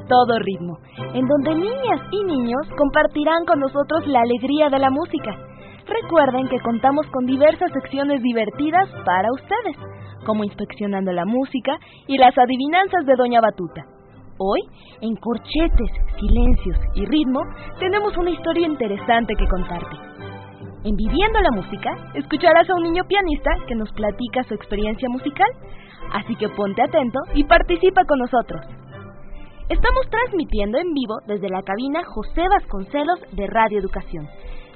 Todo Ritmo, en donde niñas y niños compartirán con nosotros la alegría de la música. Recuerden que contamos con diversas secciones divertidas para ustedes, como Inspeccionando la Música y las adivinanzas de Doña Batuta. Hoy, en Corchetes, Silencios y Ritmo, tenemos una historia interesante que contarte. En Viviendo la Música, escucharás a un niño pianista que nos platica su experiencia musical, así que ponte atento y participa con nosotros. Estamos transmitiendo en vivo desde la cabina José Vasconcelos de Radio Educación.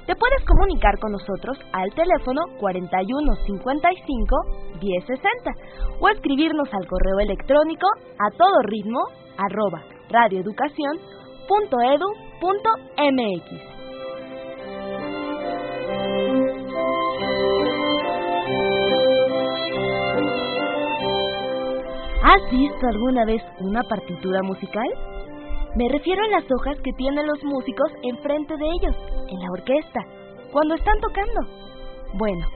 Te puedes comunicar con nosotros al teléfono 4155 1060 o escribirnos al correo electrónico a todo ritmo arroba radioeducación.edu.mx. ¿Has visto alguna vez una partitura musical? Me refiero a las hojas que tienen los músicos enfrente de ellos, en la orquesta, cuando están tocando. Bueno,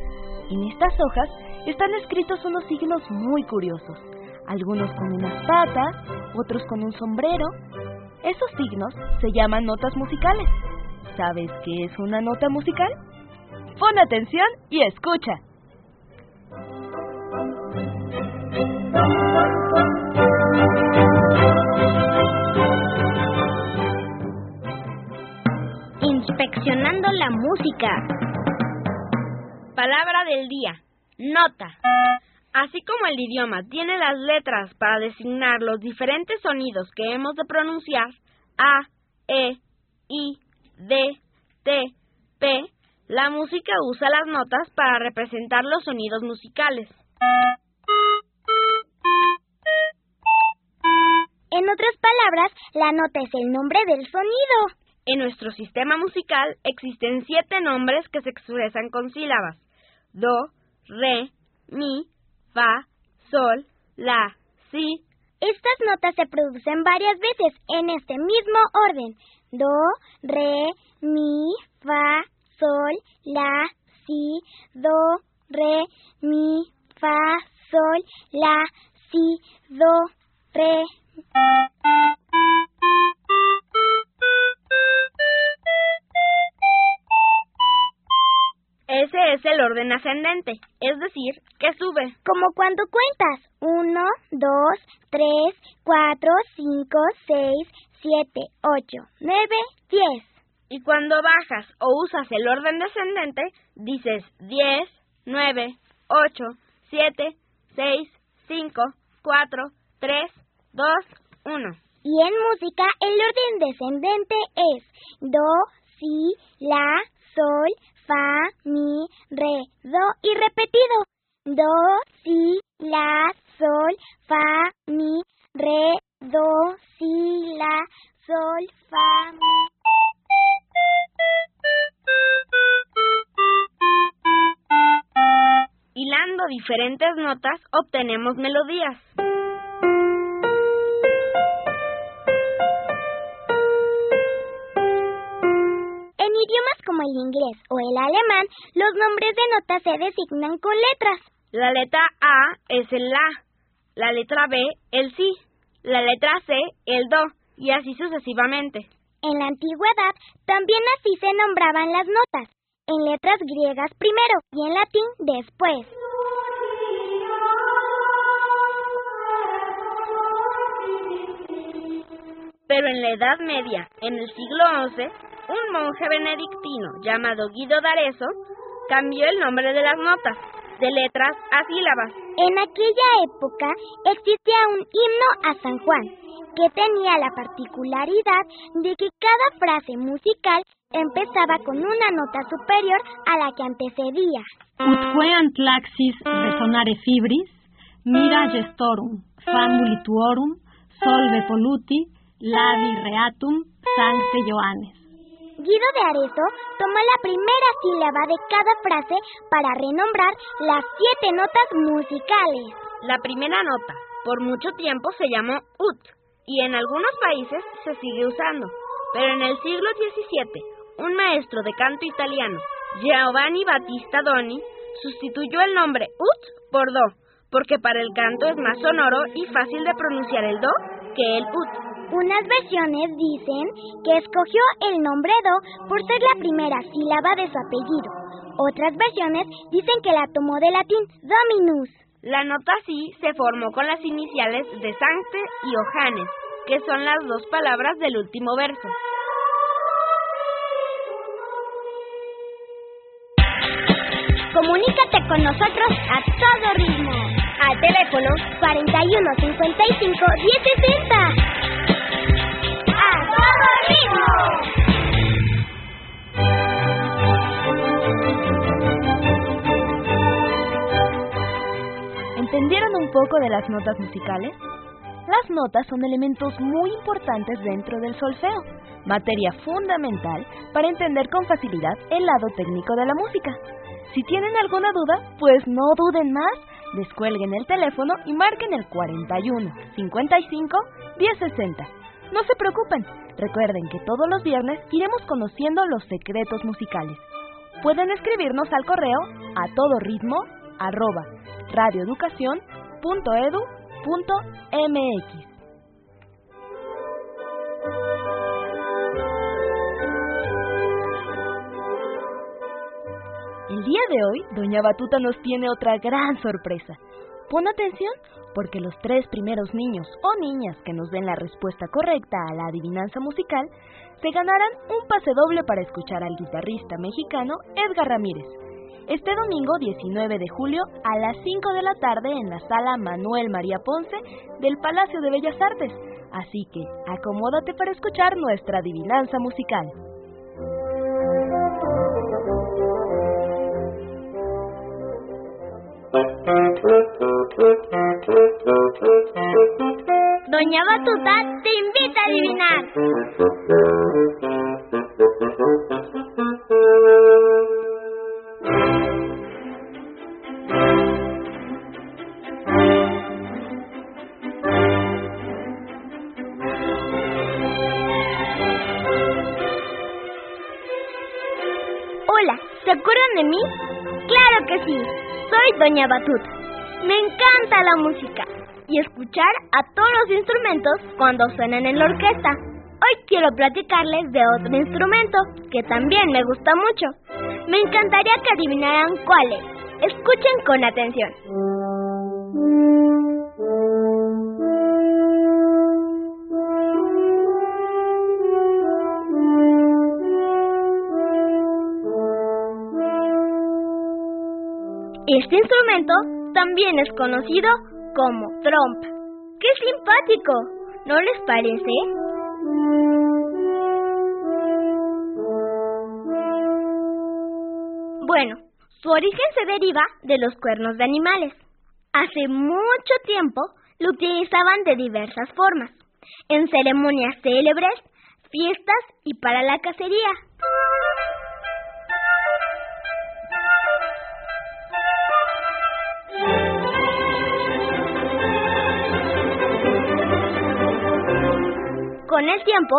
en estas hojas están escritos unos signos muy curiosos, algunos con unas patas, otros con un sombrero. Esos signos se llaman notas musicales. ¿Sabes qué es una nota musical? Pon atención y escucha. Inspeccionando la música. Palabra del día. Nota. Así como el idioma tiene las letras para designar los diferentes sonidos que hemos de pronunciar, A, E, I, D, T, P, la música usa las notas para representar los sonidos musicales. En otras palabras, la nota es el nombre del sonido. En nuestro sistema musical existen siete nombres que se expresan con sílabas. Do, re, mi, fa, sol, la, si. Estas notas se producen varias veces en este mismo orden. Do, re, mi, fa, sol, la, si, do, re, mi, fa, sol, la, si, do, re. Ese es el orden ascendente, es decir, que sube. Como cuando cuentas. Uno, dos, tres, cuatro, cinco, seis, siete, ocho, nueve, diez. Y cuando bajas o usas el orden descendente, dices 10, 9, 8, 7, 6, 5, 4, 3, 2, 1. Y en música el orden descendente es do, si, la, sol, fa, mi, re, do y repetido. Do, si, la, sol, fa, mi, re, do, si, la, sol, fa, mi. Hilando diferentes notas obtenemos melodías. Idiomas como el inglés o el alemán, los nombres de notas se designan con letras. La letra A es el La, la letra B el Si, la letra C el Do, y así sucesivamente. En la antigüedad también así se nombraban las notas, en letras griegas primero y en latín después. Pero en la Edad Media, en el siglo XI, un monje benedictino llamado Guido d'Arezzo cambió el nombre de las notas, de letras a sílabas. En aquella época existía un himno a San Juan, que tenía la particularidad de que cada frase musical empezaba con una nota superior a la que antecedía. Ut fue antlaxis resonare fibris, mira gestorum, fambuli tuorum, solve poluti, lavi reatum, sancte Johannes. Guido de Arezo tomó la primera sílaba de cada frase para renombrar las siete notas musicales. La primera nota, por mucho tiempo se llamó ut y en algunos países se sigue usando, pero en el siglo XVII, un maestro de canto italiano, Giovanni Battista Doni, sustituyó el nombre ut por do, porque para el canto es más sonoro y fácil de pronunciar el do que el ut. Unas versiones dicen que escogió el nombre Do por ser la primera sílaba de su apellido. Otras versiones dicen que la tomó de latín Dominus. La nota sí se formó con las iniciales de Sancte y Ojanes, que son las dos palabras del último verso. Comunícate con nosotros a todo ritmo. Al teléfono 41 55 1060. ¿Entendieron un poco de las notas musicales? Las notas son elementos muy importantes dentro del solfeo, materia fundamental para entender con facilidad el lado técnico de la música. Si tienen alguna duda, pues no duden más, descuelguen el teléfono y marquen el 41 55 1060. No se preocupen, recuerden que todos los viernes iremos conociendo los secretos musicales. Pueden escribirnos al correo a todo ritmo arroba radioeducación.edu.mx. El día de hoy, Doña Batuta nos tiene otra gran sorpresa. Pon atención porque los tres primeros niños o niñas que nos den la respuesta correcta a la adivinanza musical se ganarán un pase doble para escuchar al guitarrista mexicano Edgar Ramírez este domingo 19 de julio a las 5 de la tarde en la sala Manuel María Ponce del Palacio de Bellas Artes. Así que acomódate para escuchar nuestra adivinanza musical. Doña Batuta te invita a adivinar. ¿Se acuerdan de mí? Claro que sí, soy Doña Batuta. Me encanta la música y escuchar a todos los instrumentos cuando suenan en la orquesta. Hoy quiero platicarles de otro instrumento que también me gusta mucho. Me encantaría que adivinaran cuál es. Escuchen con atención. Este instrumento también es conocido como trompa. ¡Qué simpático! ¿No les parece? Bueno, su origen se deriva de los cuernos de animales. Hace mucho tiempo lo utilizaban de diversas formas, en ceremonias célebres, fiestas y para la cacería. Con el tiempo,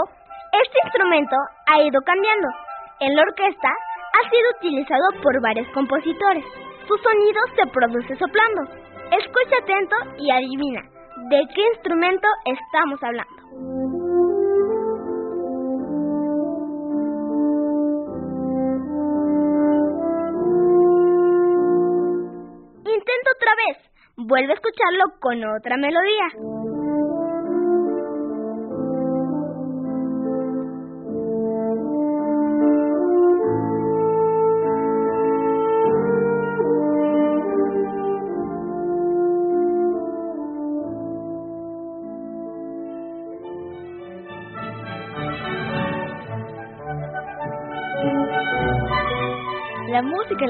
este instrumento ha ido cambiando. En la orquesta ha sido utilizado por varios compositores. Su sonido se produce soplando. Escucha atento y adivina de qué instrumento estamos hablando. Intenta otra vez. Vuelve a escucharlo con otra melodía.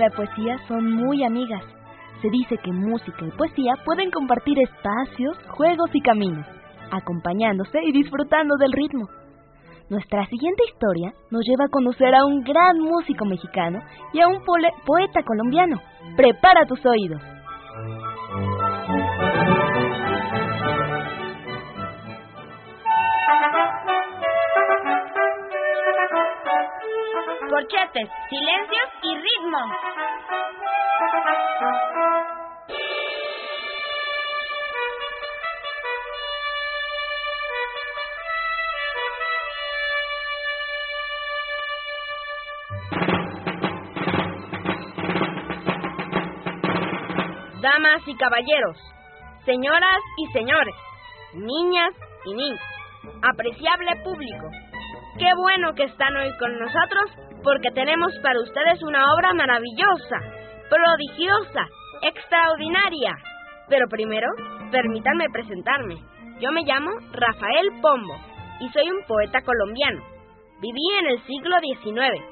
La poesía son muy amigas. Se dice que música y poesía pueden compartir espacios, juegos y caminos, acompañándose y disfrutando del ritmo. Nuestra siguiente historia nos lleva a conocer a un gran músico mexicano y a un poeta colombiano. Prepara tus oídos. Corchetes, silencios y ritmo. Damas y caballeros, señoras y señores, niñas y niños, apreciable público, qué bueno que están hoy con nosotros porque tenemos para ustedes una obra maravillosa, prodigiosa, extraordinaria. Pero primero, permítanme presentarme. Yo me llamo Rafael Pombo y soy un poeta colombiano. Viví en el siglo XIX.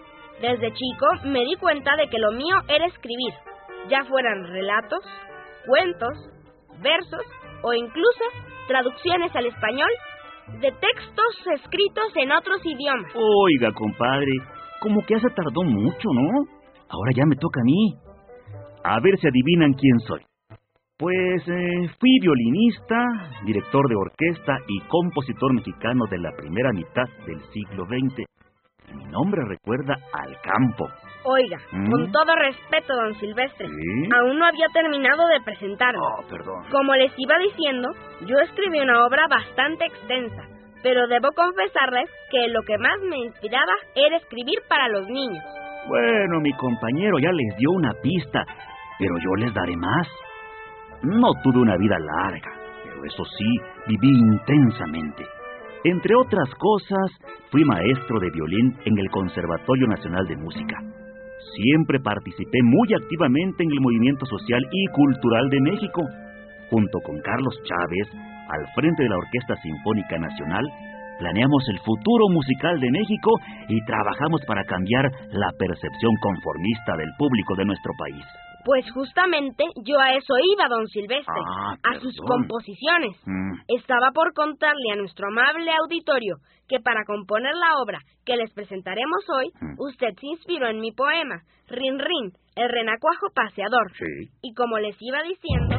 Desde chico me di cuenta de que lo mío era escribir, ya fueran relatos, cuentos, versos o incluso traducciones al español de textos escritos en otros idiomas. Oiga, compadre, como que hace tardó mucho, ¿no? Ahora ya me toca a mí. A ver si adivinan quién soy. Pues eh, fui violinista, director de orquesta y compositor mexicano de la primera mitad del siglo XX. Mi nombre recuerda al campo. Oiga, ¿Mm? con todo respeto, don Silvestre, ¿Sí? aún no había terminado de presentarme. Oh, perdón. Como les iba diciendo, yo escribí una obra bastante extensa, pero debo confesarles que lo que más me inspiraba era escribir para los niños. Bueno, mi compañero ya les dio una pista, pero yo les daré más. No tuve una vida larga, pero eso sí, viví intensamente. Entre otras cosas, fui maestro de violín en el Conservatorio Nacional de Música. Siempre participé muy activamente en el movimiento social y cultural de México. Junto con Carlos Chávez, al frente de la Orquesta Sinfónica Nacional, planeamos el futuro musical de México y trabajamos para cambiar la percepción conformista del público de nuestro país. Pues justamente yo a eso iba, don Silvestre, Ah, a sus composiciones. Mm, Estaba por contarle a nuestro amable auditorio que para componer la obra que les presentaremos hoy, Mm. usted se inspiró en mi poema, Rin Rin, el renacuajo paseador. sí. Y como les iba diciendo...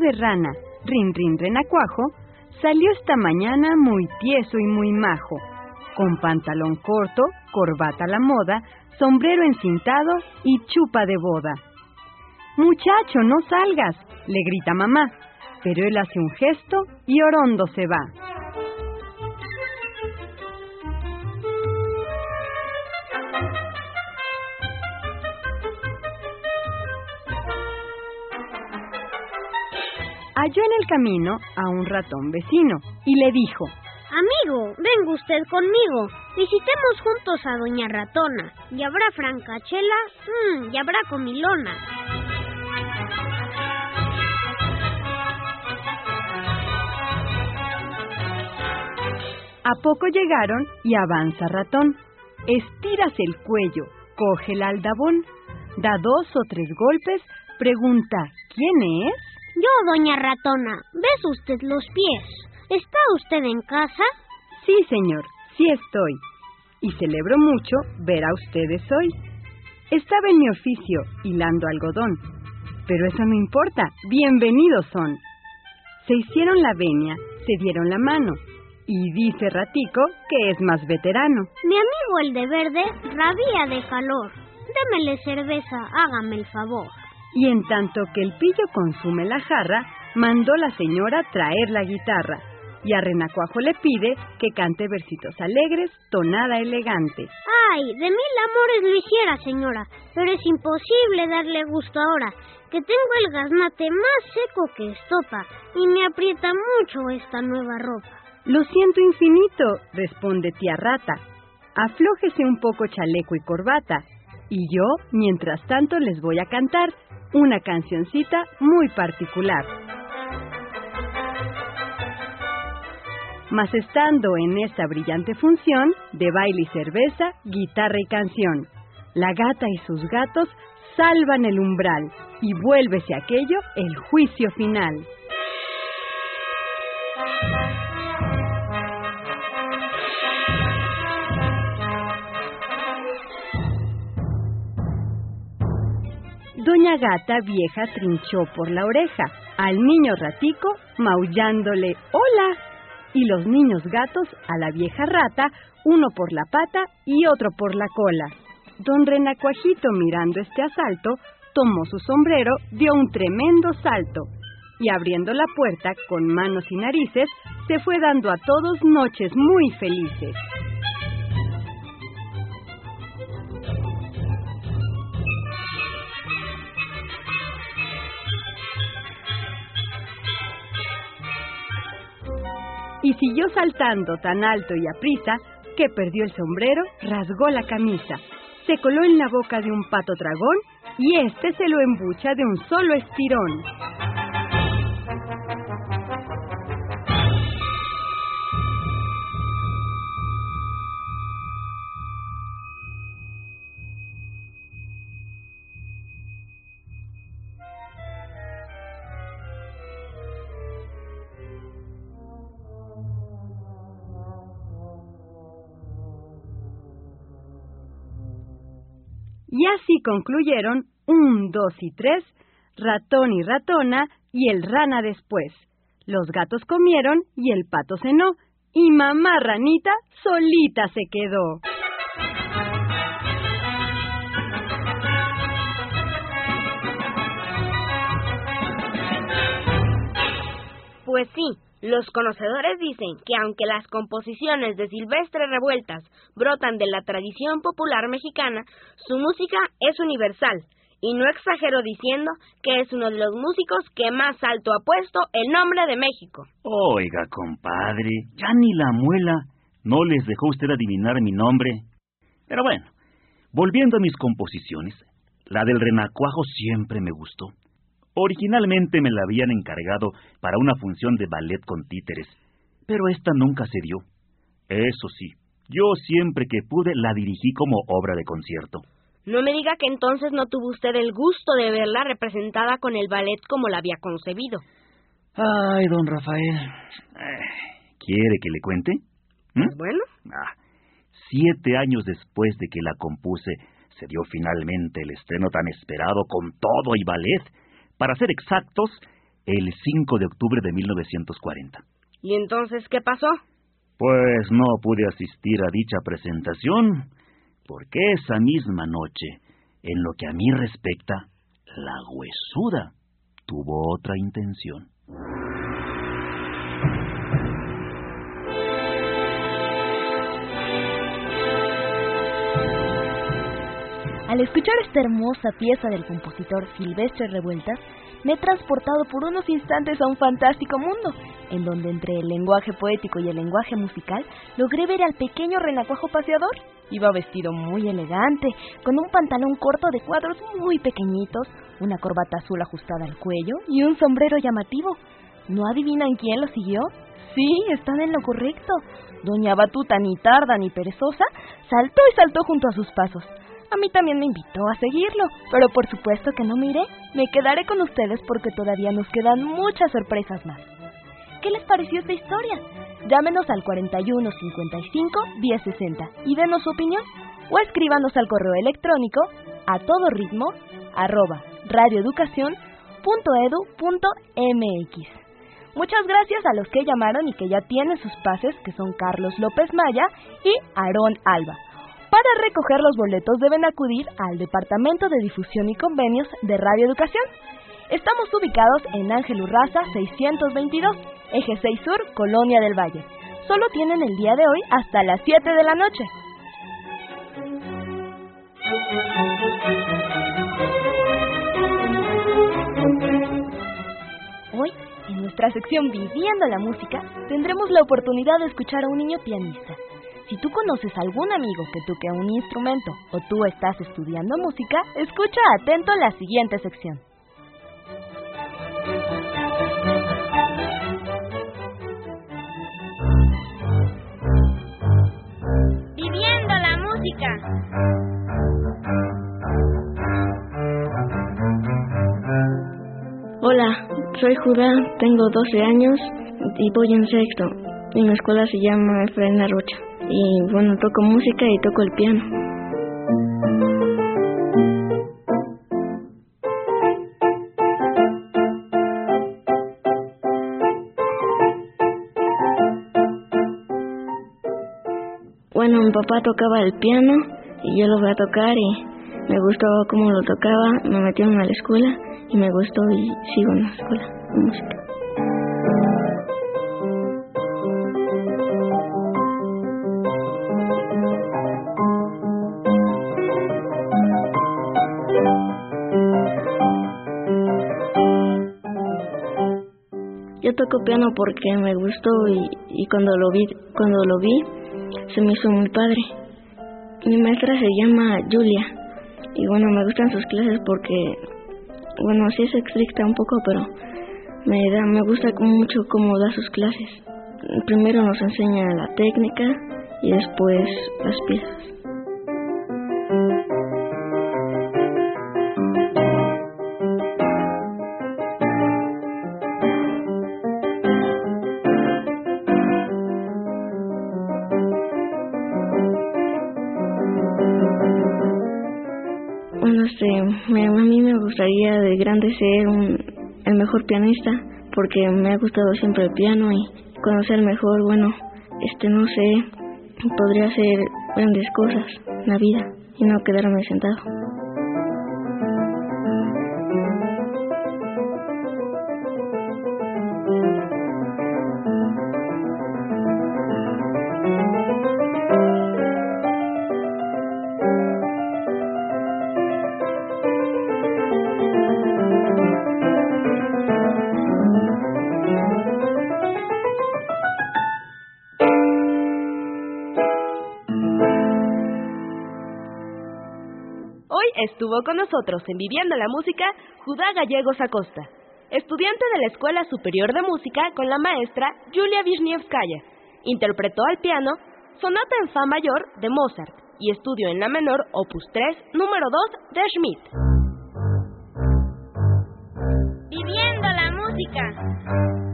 De rana, Rin Rin Renacuajo, salió esta mañana muy tieso y muy majo, con pantalón corto, corbata a la moda, sombrero encintado y chupa de boda. Muchacho, no salgas, le grita mamá, pero él hace un gesto y Orondo se va. Halló en el camino a un ratón vecino y le dijo, Amigo, venga usted conmigo. Visitemos juntos a Doña Ratona. ¿Y habrá francachela? Mmm, y habrá comilona. A poco llegaron y avanza ratón. Estiras el cuello, coge el aldabón, da dos o tres golpes, pregunta ¿quién es? Yo, Doña Ratona, ¿ves usted los pies? ¿Está usted en casa? Sí, señor, sí estoy. Y celebro mucho ver a ustedes hoy. Estaba en mi oficio hilando algodón. Pero eso no importa, bienvenidos son. Se hicieron la venia, se dieron la mano. Y dice Ratico que es más veterano. Mi amigo el de verde rabia de calor. Démele cerveza, hágame el favor. Y en tanto que el pillo consume la jarra, mandó la señora traer la guitarra. Y a Renacuajo le pide que cante versitos alegres, tonada elegante. Ay, de mil amores lo hiciera, señora, pero es imposible darle gusto ahora, que tengo el gaznate más seco que estopa, y me aprieta mucho esta nueva ropa. Lo siento infinito, responde tía rata. Aflójese un poco chaleco y corbata. Y yo, mientras tanto, les voy a cantar una cancioncita muy particular. Mas estando en esta brillante función de baile y cerveza, guitarra y canción, la gata y sus gatos salvan el umbral y vuélvese aquello el juicio final. Doña Gata vieja trinchó por la oreja al niño ratico maullándole hola y los niños gatos a la vieja rata, uno por la pata y otro por la cola. Don Renacuajito mirando este asalto, tomó su sombrero, dio un tremendo salto y abriendo la puerta con manos y narices, se fue dando a todos noches muy felices. Siguió saltando tan alto y aprisa que perdió el sombrero, rasgó la camisa, se coló en la boca de un pato dragón y éste se lo embucha de un solo estirón. Y así concluyeron un, dos y tres, ratón y ratona y el rana después. Los gatos comieron y el pato cenó y mamá ranita solita se quedó. Pues sí, los conocedores dicen que aunque las composiciones de Silvestre Revueltas brotan de la tradición popular mexicana, su música es universal, y no exagero diciendo que es uno de los músicos que más alto ha puesto el nombre de México. Oiga, compadre, ya ni la muela. No les dejó usted adivinar mi nombre. Pero bueno, volviendo a mis composiciones, la del renacuajo siempre me gustó. Originalmente me la habían encargado para una función de ballet con títeres, pero esta nunca se dio. Eso sí, yo siempre que pude la dirigí como obra de concierto. No me diga que entonces no tuvo usted el gusto de verla representada con el ballet como la había concebido. Ay, don Rafael. ¿Quiere que le cuente? ¿Mm? Pues bueno. Ah, siete años después de que la compuse, se dio finalmente el estreno tan esperado con todo y ballet para ser exactos, el 5 de octubre de 1940. ¿Y entonces qué pasó? Pues no pude asistir a dicha presentación, porque esa misma noche, en lo que a mí respecta, la huesuda tuvo otra intención. Al escuchar esta hermosa pieza del compositor Silvestre Revueltas, me he transportado por unos instantes a un fantástico mundo, en donde entre el lenguaje poético y el lenguaje musical logré ver al pequeño renacuajo paseador. Iba vestido muy elegante, con un pantalón corto de cuadros muy pequeñitos, una corbata azul ajustada al cuello y un sombrero llamativo. ¿No adivinan quién lo siguió? Sí, están en lo correcto. Doña Batuta, ni tarda ni perezosa, saltó y saltó junto a sus pasos. A mí también me invitó a seguirlo, pero por supuesto que no me. Me quedaré con ustedes porque todavía nos quedan muchas sorpresas más. ¿Qué les pareció esta historia? Llámenos al 41 55 1060 y denos su opinión o escríbanos al correo electrónico a todo ritmo arroba radioeducación.edu.mx. Muchas gracias a los que llamaron y que ya tienen sus pases, que son Carlos López Maya y Aarón Alba. Para recoger los boletos deben acudir al Departamento de Difusión y Convenios de Radio Educación. Estamos ubicados en Ángel Urraza 622, Eje 6 Sur, Colonia del Valle. Solo tienen el día de hoy hasta las 7 de la noche. Hoy, en nuestra sección Viviendo la Música, tendremos la oportunidad de escuchar a un niño pianista si tú conoces a algún amigo que toque un instrumento o tú estás estudiando música, escucha atento la siguiente sección. Viviendo la música. Hola, soy Judá, tengo 12 años y voy en sexto. Mi escuela se llama Efraín Rocha. Y bueno, toco música y toco el piano. Bueno, mi papá tocaba el piano y yo lo voy a tocar y me gustó cómo lo tocaba, me metieron a la escuela y me gustó y sigo en la escuela música. Toco piano porque me gustó y, y cuando lo vi cuando lo vi se me hizo muy padre. Mi maestra se llama Julia y bueno me gustan sus clases porque bueno sí es estricta un poco pero me da me gusta mucho cómo da sus clases. Primero nos enseña la técnica y después las piezas. De ser un, el mejor pianista porque me ha gustado siempre el piano y conocer mejor, bueno, este, no sé, podría hacer grandes cosas en la vida y no quedarme sentado. Con nosotros en Viviendo la Música Judá Gallegos Acosta, estudiante de la Escuela Superior de Música con la maestra Julia Wisniewskaya. Interpretó al piano Sonata en Fa mayor de Mozart y estudio en la menor Opus 3, número 2 de Schmidt. Viviendo la música.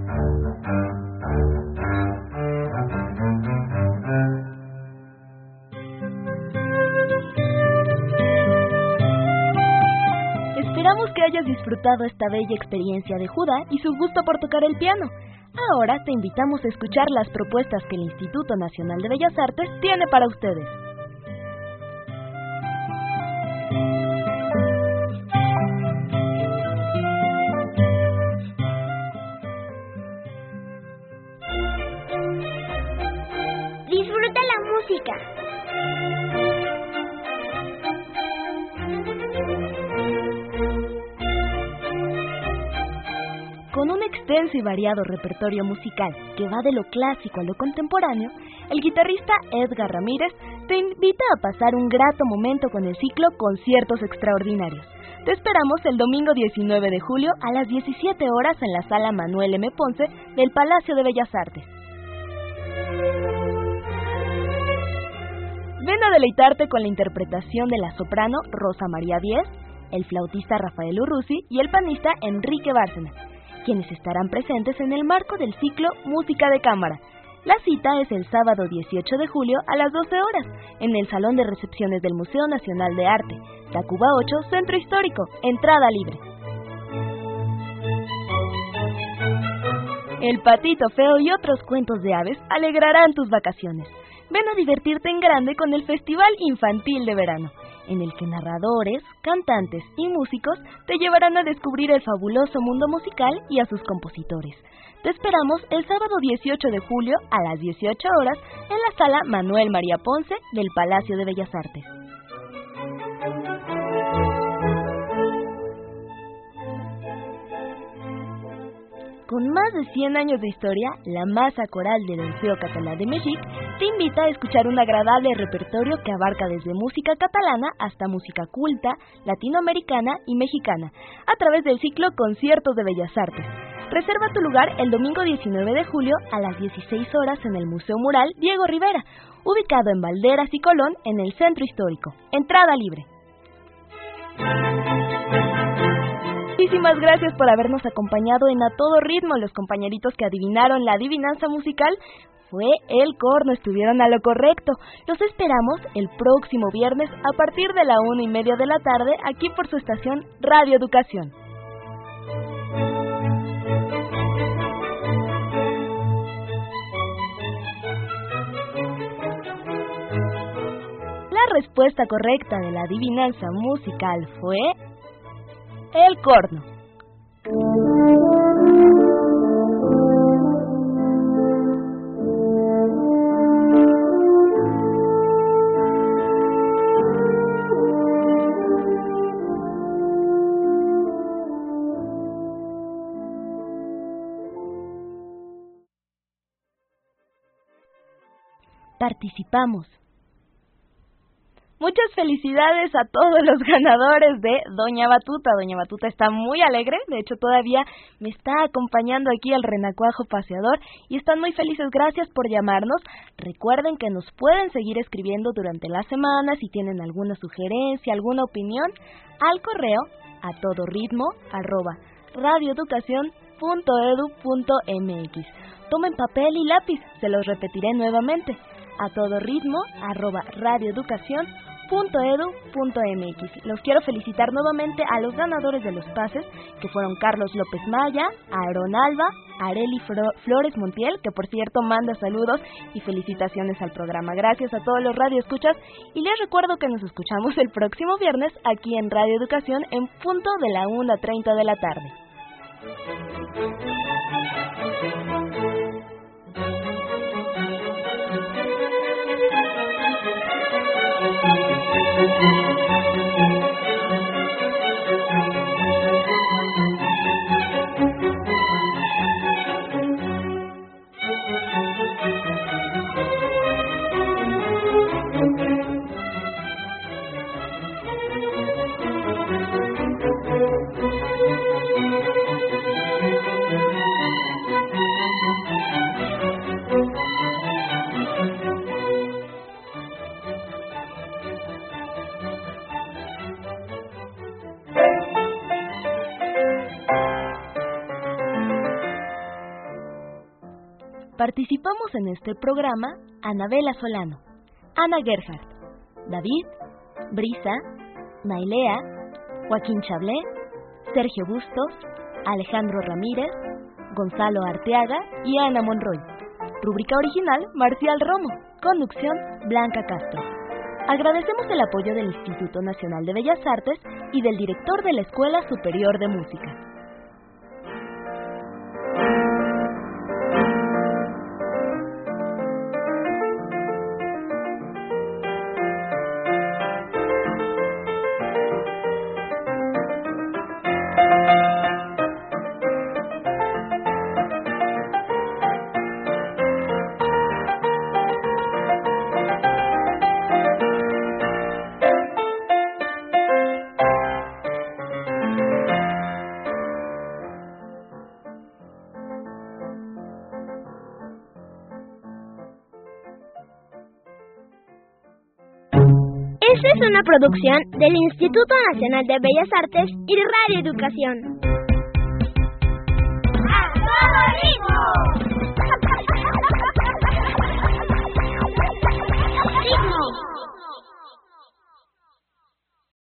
Esta bella experiencia de Judá y su gusto por tocar el piano. Ahora te invitamos a escuchar las propuestas que el Instituto Nacional de Bellas Artes tiene para ustedes. Variado repertorio musical que va de lo clásico a lo contemporáneo, el guitarrista Edgar Ramírez te invita a pasar un grato momento con el ciclo Conciertos Extraordinarios. Te esperamos el domingo 19 de julio a las 17 horas en la sala Manuel M. Ponce del Palacio de Bellas Artes. Ven a deleitarte con la interpretación de la soprano Rosa María Díez, el flautista Rafael Urrusi y el panista Enrique Bárcena, quienes estarán presentes en el marco del ciclo Música de Cámara. La cita es el sábado 18 de julio a las 12 horas en el Salón de Recepciones del Museo Nacional de Arte, Tacuba 8, Centro Histórico, entrada libre. El patito feo y otros cuentos de aves alegrarán tus vacaciones. Ven a divertirte en grande con el Festival Infantil de Verano, en el que narradores, cantantes y músicos te llevarán a descubrir el fabuloso mundo musical y a sus compositores. Te esperamos el sábado 18 de julio a las 18 horas en la sala Manuel María Ponce del Palacio de Bellas Artes. Con más de 100 años de historia, la masa coral del Orfeo Catalá de México te invita a escuchar un agradable repertorio que abarca desde música catalana hasta música culta, latinoamericana y mexicana, a través del ciclo Conciertos de Bellas Artes. Reserva tu lugar el domingo 19 de julio a las 16 horas en el Museo Mural Diego Rivera, ubicado en Valderas y Colón, en el centro histórico. Entrada libre. Muchísimas gracias por habernos acompañado en A Todo Ritmo. Los compañeritos que adivinaron la adivinanza musical fue el corno, estuvieron a lo correcto. Los esperamos el próximo viernes a partir de la una y media de la tarde aquí por su estación Radio Educación. La respuesta correcta de la adivinanza musical fue el corno. Participamos. Muchas felicidades a todos los ganadores de Doña Batuta. Doña Batuta está muy alegre, de hecho todavía me está acompañando aquí el renacuajo paseador y están muy felices. Gracias por llamarnos. Recuerden que nos pueden seguir escribiendo durante la semana si tienen alguna sugerencia, alguna opinión al correo a todo ritmo arroba radioeducación.edu.mx. Tomen papel y lápiz, se los repetiré nuevamente a todo ritmo arroba radioeducación.edu.mx. Los quiero felicitar nuevamente a los ganadores de los pases, que fueron Carlos López Maya, Aaron Alba, Areli Flores Montiel, que por cierto manda saludos y felicitaciones al programa. Gracias a todos los radioescuchas y les recuerdo que nos escuchamos el próximo viernes aquí en Radio Educación en punto de la 1.30 de la tarde. En este programa Anabela Solano, Ana Gerhardt, David, Brisa, Nailea, Joaquín Chablé, Sergio Bustos, Alejandro Ramírez, Gonzalo Arteaga y Ana Monroy. Rúbrica original Marcial Romo. Conducción Blanca Castro. Agradecemos el apoyo del Instituto Nacional de Bellas Artes y del director de la Escuela Superior de Música. Producción del Instituto Nacional de Bellas Artes y Radio Educación.